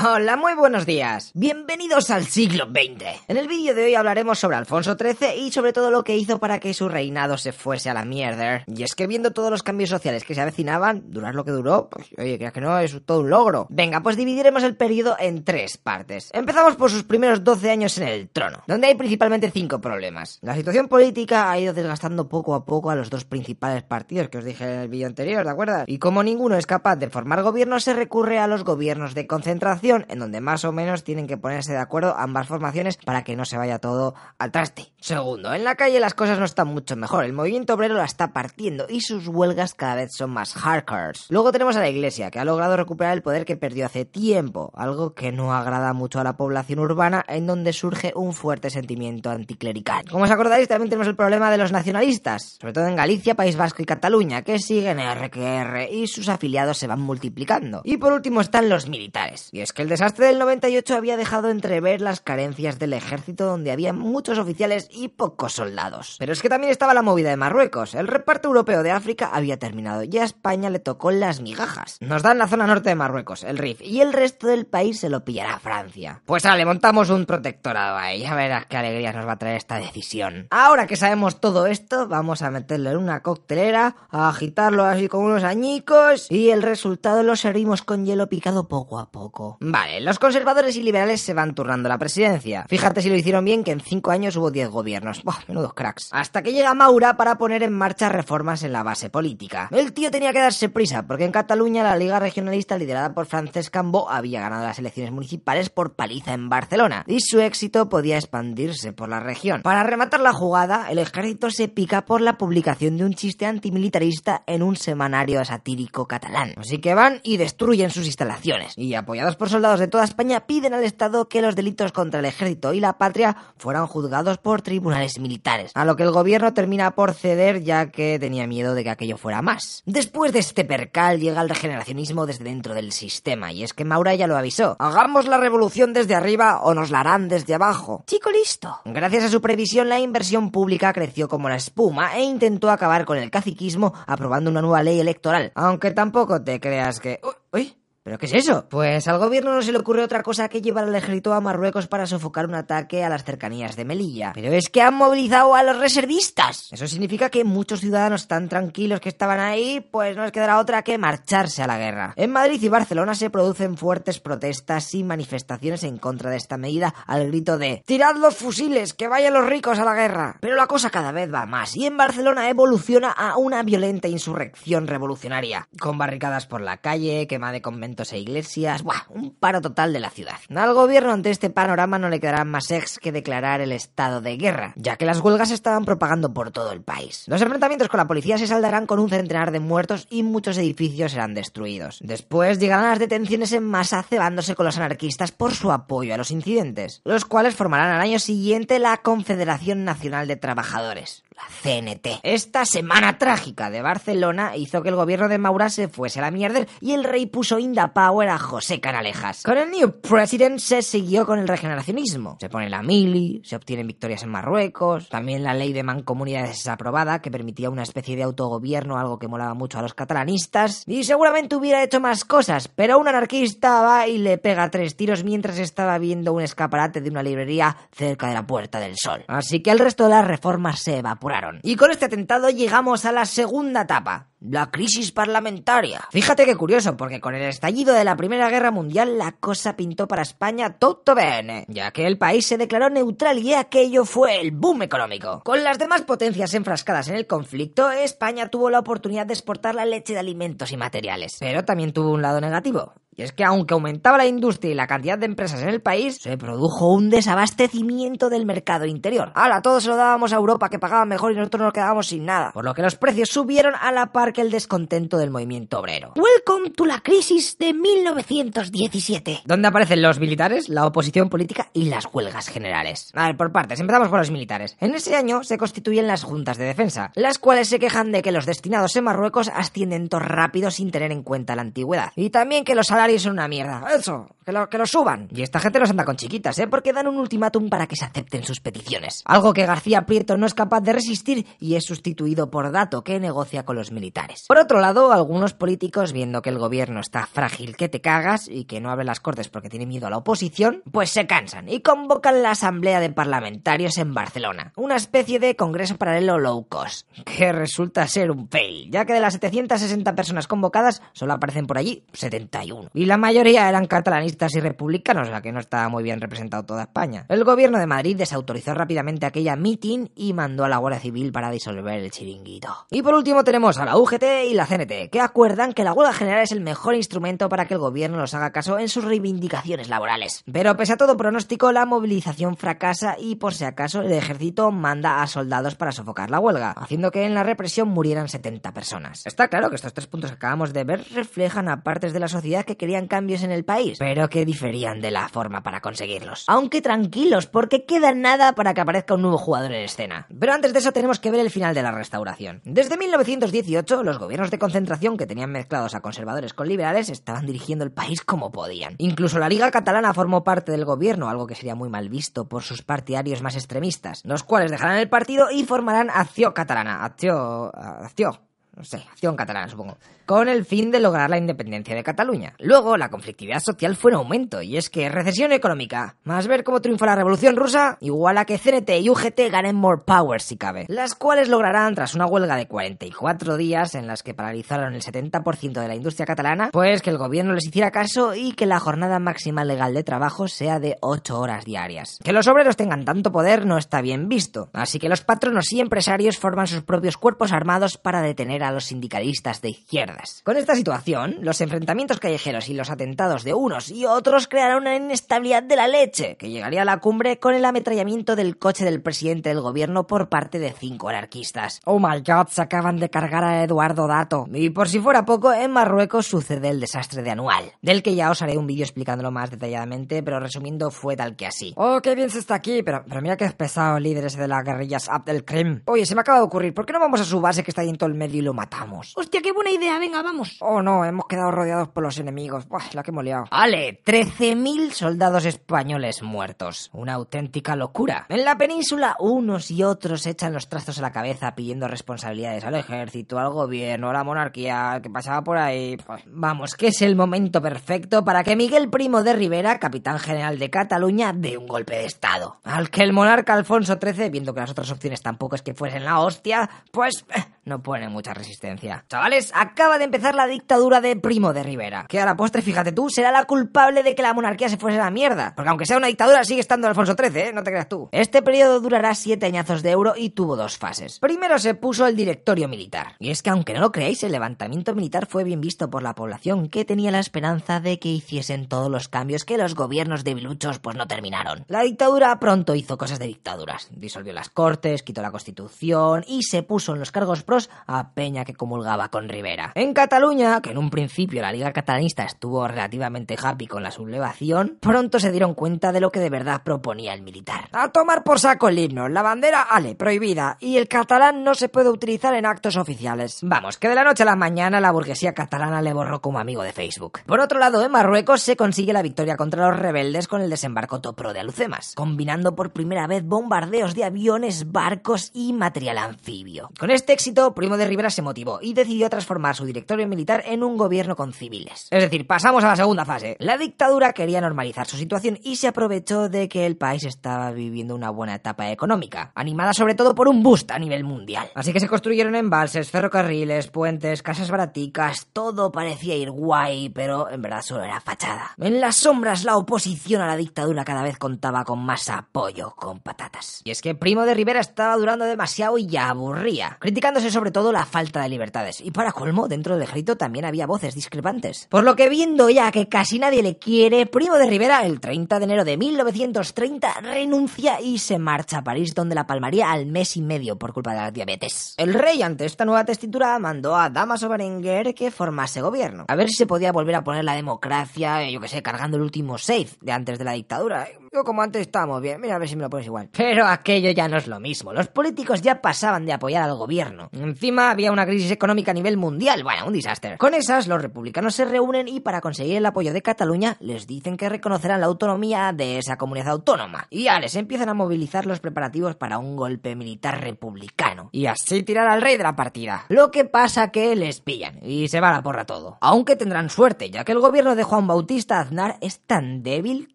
Hola, muy buenos días. Bienvenidos al siglo XX. En el vídeo de hoy hablaremos sobre Alfonso XIII y sobre todo lo que hizo para que su reinado se fuese a la mierda. Y es que viendo todos los cambios sociales que se avecinaban, durar lo que duró, pues oye, creas que no, es todo un logro. Venga, pues dividiremos el periodo en tres partes. Empezamos por sus primeros 12 años en el trono, donde hay principalmente cinco problemas. La situación política ha ido desgastando poco a poco a los dos principales partidos que os dije en el vídeo anterior, ¿de acuerdo? Y como ninguno es capaz de formar gobierno, se recurre a los gobiernos de concentración en donde más o menos tienen que ponerse de acuerdo ambas formaciones para que no se vaya todo al traste. Segundo, en la calle las cosas no están mucho mejor, el movimiento obrero la está partiendo y sus huelgas cada vez son más hardcore. Luego tenemos a la iglesia, que ha logrado recuperar el poder que perdió hace tiempo, algo que no agrada mucho a la población urbana, en donde surge un fuerte sentimiento anticlerical. Como os acordáis, también tenemos el problema de los nacionalistas, sobre todo en Galicia, País Vasco y Cataluña, que siguen RQR y sus afiliados se van multiplicando. Y por último están los militares, y es que el desastre del 98 había dejado entrever las carencias del ejército donde había muchos oficiales y pocos soldados. Pero es que también estaba la movida de Marruecos. El reparto europeo de África había terminado y a España le tocó las migajas. Nos dan la zona norte de Marruecos, el Rif, y el resto del país se lo pillará Francia. Pues le montamos un protectorado ahí, ya verás qué alegría nos va a traer esta decisión. Ahora que sabemos todo esto, vamos a meterlo en una coctelera, a agitarlo así con unos añicos y el resultado lo servimos con hielo picado poco a poco. Vale, los conservadores y liberales se van turnando la presidencia. Fíjate si lo hicieron bien que en cinco años hubo diez gobiernos. Buah, menudos cracks. Hasta que llega Maura para poner en marcha reformas en la base política. El tío tenía que darse prisa, porque en Cataluña la Liga Regionalista liderada por Francesc Cambó había ganado las elecciones municipales por paliza en Barcelona, y su éxito podía expandirse por la región. Para rematar la jugada, el ejército se pica por la publicación de un chiste antimilitarista en un semanario satírico catalán. Así que van y destruyen sus instalaciones. Y apoyados por soldados de toda España piden al Estado que los delitos contra el ejército y la patria fueran juzgados por tribunales militares, a lo que el gobierno termina por ceder ya que tenía miedo de que aquello fuera más. Después de este percal llega el regeneracionismo desde dentro del sistema, y es que Maura ya lo avisó. Hagamos la revolución desde arriba o nos la harán desde abajo. Chico listo. Gracias a su previsión, la inversión pública creció como la espuma e intentó acabar con el caciquismo aprobando una nueva ley electoral. Aunque tampoco te creas que... Uy, ¿Pero qué es eso? Pues al gobierno no se le ocurre otra cosa que llevar al ejército a Marruecos para sofocar un ataque a las cercanías de Melilla. Pero es que han movilizado a los reservistas. Eso significa que muchos ciudadanos tan tranquilos que estaban ahí, pues no les quedará otra que marcharse a la guerra. En Madrid y Barcelona se producen fuertes protestas y manifestaciones en contra de esta medida al grito de ¡Tirad los fusiles, que vayan los ricos a la guerra! Pero la cosa cada vez va más y en Barcelona evoluciona a una violenta insurrección revolucionaria, con barricadas por la calle, quema de conventos e iglesias, ¡buah! Un paro total de la ciudad. Al gobierno ante este panorama no le quedará más ex que declarar el estado de guerra, ya que las huelgas estaban propagando por todo el país. Los enfrentamientos con la policía se saldarán con un centenar de muertos y muchos edificios serán destruidos. Después llegarán las detenciones en masa cebándose con los anarquistas por su apoyo a los incidentes, los cuales formarán al año siguiente la Confederación Nacional de Trabajadores la CNT. Esta semana trágica de Barcelona hizo que el gobierno de Maura se fuese a la mierda y el rey puso Inda Power a José Canalejas. Con el New President se siguió con el regeneracionismo. Se pone la mili, se obtienen victorias en Marruecos, también la ley de mancomunidades es aprobada que permitía una especie de autogobierno, algo que molaba mucho a los catalanistas, y seguramente hubiera hecho más cosas, pero un anarquista va y le pega tres tiros mientras estaba viendo un escaparate de una librería cerca de la Puerta del Sol. Así que el resto de las reformas se evaporaron y con este atentado llegamos a la segunda etapa, la crisis parlamentaria. Fíjate qué curioso, porque con el estallido de la Primera Guerra Mundial la cosa pintó para España todo bene, ya que el país se declaró neutral y aquello fue el boom económico. Con las demás potencias enfrascadas en el conflicto, España tuvo la oportunidad de exportar la leche de alimentos y materiales, pero también tuvo un lado negativo Y es que aunque aumentaba la industria y la cantidad de empresas en el país, se produjo un desabastecimiento del mercado interior. ¡Hala! Todo se lo dábamos a Europa que pagaba mejor y nosotros nos quedábamos sin nada. Por lo que los precios subieron a la par que el descontento del movimiento obrero. Welcome to la crisis de 1917. ¿Dónde aparecen los militares, la oposición política y las huelgas generales? A ver, por partes, empezamos por los militares. En ese año se constituyen las juntas de defensa, las cuales se quejan de que los destinados en Marruecos ascienden rápido sin tener en cuenta la antigüedad. Y también que los salarios son una mierda. Eso, que lo, que lo suban. Y esta gente no se anda con chiquitas, ¿eh? Porque dan un ultimátum para que se acepten sus peticiones. Algo que García Prieto no es capaz de resistir y es sustituido por Dato, que negocia con los militares. Por otro lado, algunos políticos, viendo que el gobierno está frágil que te cagas y que no abre las cortes porque tiene miedo a la oposición, pues se cansan y convocan la asamblea de parlamentarios en Barcelona, una especie de congreso paralelo low cost, que resulta ser un fail, ya que de las 760 personas convocadas solo aparecen por allí 71. Y la mayoría eran catalanistas y republicanos, la que no estaba muy bien representado toda España. El gobierno de Madrid desautorizó rápidamente aquella meeting y mandó a la Guardia Civil para disolver el chiringuito. Y por último tenemos a la UGT y la CNT, que acuerdan que la huelga general es el mejor instrumento para que el gobierno los haga caso en sus reivindicaciones laborales. Pero pese a todo pronóstico, la movilización fracasa y por si acaso el ejército manda a soldados para sofocar la huelga, haciendo que en la represión murieran 70 personas. Está claro que estos tres puntos que acabamos de ver reflejan a partes de la sociedad que querían cambios en el país, pero que diferían de la forma para conseguirlos. Aunque tranquilos, porque queda nada para que aparezca un nuevo jugador en escena. Pero antes de eso tenemos que ver el final de la restauración. Desde 1918, los gobiernos de concentración que tenían mezclados a conservadores con liberales estaban dirigiendo el país como podían. Incluso la Liga Catalana formó parte del gobierno, algo que sería muy mal visto por sus partidarios más extremistas, los cuales dejarán el partido y formarán Acció Catalana. Acció... Acció acción catalana supongo, con el fin de lograr la independencia de Cataluña. Luego, la conflictividad social fue en aumento, y es que recesión económica, más ver cómo triunfa la revolución rusa, igual a que CNT y UGT ganen more power si cabe, las cuales lograrán, tras una huelga de 44 días en las que paralizaron el 70% de la industria catalana, pues que el gobierno les hiciera caso y que la jornada máxima legal de trabajo sea de 8 horas diarias. Que los obreros tengan tanto poder no está bien visto, así que los patronos y empresarios forman sus propios cuerpos armados para detener a los sindicalistas de izquierdas. Con esta situación, los enfrentamientos callejeros y los atentados de unos y otros crearon una inestabilidad de la leche, que llegaría a la cumbre con el ametrallamiento del coche del presidente del gobierno por parte de cinco anarquistas. Oh my god, se acaban de cargar a Eduardo Dato. Y por si fuera poco, en Marruecos sucede el desastre de Anual, del que ya os haré un vídeo explicándolo más detalladamente, pero resumiendo fue tal que así. Oh, qué bien se está aquí, pero, mira que es pesado el líder ese de las guerrillas Abdel Krim. Oye, se me acaba de ocurrir, ¿por qué no vamos a su base que está ahí en todo el medio y lo matamos? Hostia, qué buena idea, venga, vamos. Oh no, hemos quedado rodeados por los enemigos. Buah, la que hemos liado. Ale, 13.000 soldados españoles muertos. Una auténtica locura. En la península, unos y otros echan los trastos a la cabeza pidiendo responsabilidades al ejército, al gobierno, a la monarquía, que pasaba por ahí. Pues, vamos, que es el momento perfecto para que Miguel Primo de Rivera, capitán general de Cataluña, dé un golpe de estado. Al que el monarca Alfonso XIII, viendo que las otras opciones tampoco es que fuesen la hostia, pues eh, no pone mucha resistencia. Chavales, acaba de empezar la dictadura de Primo de Rivera, que a la postre, fíjate tú, será la culpable de que la monarquía se fuese a la mierda. Porque aunque sea una dictadura, sigue estando Alfonso XIII, ¿eh? No te creas tú. Este periodo durará siete añazos de euro y tuvo dos fases. Primero se puso el directorio militar. Y es que aunque no lo creáis, el levantamiento militar fue bien visto por la población, que tenía la esperanza de que hiciesen todos los cambios que los gobiernos debiluchos pues no terminaron. La dictadura pronto hizo cosas de dictaduras. Disolvió las cortes, quitó la constitución y se puso en los cargos a Peña que comulgaba con Rivera. En Cataluña, que en un principio la Liga Catalanista estuvo relativamente happy con la sublevación, pronto se dieron cuenta de lo que de verdad proponía el militar. A tomar por saco el himno, la bandera, ale, prohibida, y el catalán no se puede utilizar en actos oficiales. Vamos, que de la noche a la mañana la burguesía catalana le borró como amigo de Facebook. Por otro lado, en Marruecos se consigue la victoria contra los rebeldes con el desembarco Topro de Alucemas, combinando por primera vez bombardeos de aviones, barcos y material anfibio. Con este éxito, Primo de Rivera se motivó y decidió transformar su directorio militar en un gobierno con civiles. Es decir, pasamos a la segunda fase. La dictadura quería normalizar su situación y se aprovechó de que el país estaba viviendo una buena etapa económica, animada sobre todo por un boost a nivel mundial. Así que se construyeron embalses, ferrocarriles, puentes, casas baraticas, todo parecía ir guay, pero en verdad solo era fachada. En las sombras la oposición a la dictadura cada vez contaba con más apoyo con patatas. Y es que Primo de Rivera estaba durando demasiado y ya aburría, criticándose sobre todo la falta de libertades. Y para colmo, dentro del ejército también había voces discrepantes. Por lo que viendo ya que casi nadie le quiere, Primo de Rivera, el 30 de enero de 1930, renuncia y se marcha a París, donde la palmaría al mes y medio por culpa de la diabetes. El rey, ante esta nueva testitura, mandó a Damaso Berenguer que formase gobierno. A ver si se podía volver a poner la democracia, yo que sé, cargando el último safe de antes de la dictadura. Yo como antes estábamos bien, mira a ver si me lo pones igual. Pero aquello ya no es lo mismo. Los políticos ya pasaban de apoyar al gobierno. Encima había una crisis económica a nivel mundial. Bueno, un desastre. Con esas, los republicanos se reúnen y para conseguir el apoyo de Cataluña les dicen que reconocerán la autonomía de esa comunidad autónoma. Y ya les empiezan a movilizar los preparativos para un golpe militar republicano. Y así tirar al rey de la partida. Lo que pasa que les pillan y se va la porra todo. Aunque tendrán suerte, ya que el gobierno de Juan Bautista Aznar es tan débil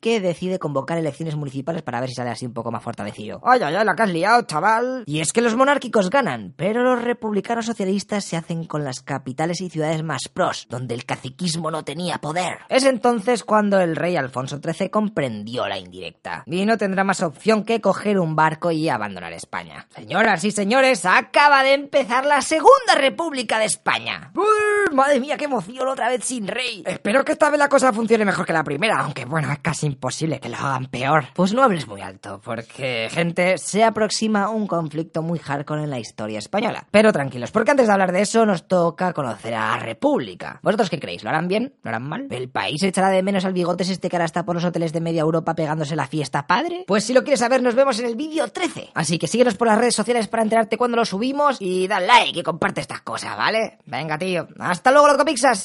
que decide convocar elecciones municipales para ver si sale así un poco más fortalecido. Ay, ay, ay, la que has liado, chaval. Y es que los monárquicos ganan, pero los republicanos socialistas se hacen con las capitales y ciudades más pros, donde el caciquismo no tenía poder. Es entonces cuando el rey Alfonso XIII comprendió la indirecta. Y no tendrá más opción que coger un barco y abandonar España. Señoras y señores, acaba de empezar la Segunda República de España. ¡Uy, madre mía, qué emoción otra vez sin rey. Espero que esta vez la cosa funcione mejor que la primera, aunque bueno, es casi imposible que lo hagan peor. Pues no hables muy alto, porque, gente, se aproxima un conflicto muy hardcore en la historia española. Pero tranquilos, porque antes de hablar de eso nos toca conocer a República. ¿Vosotros qué creéis? ¿Lo harán bien? ¿Lo harán mal? ¿El país echará de menos al bigotes este que ahora está por los hoteles de media Europa pegándose la fiesta padre? Pues si lo quieres saber, nos vemos en el vídeo 13. Así que síguenos por las redes sociales para enterarte cuando lo subimos y da like y comparte estas cosas, ¿vale? Venga, tío. Hasta luego, loco Pixas.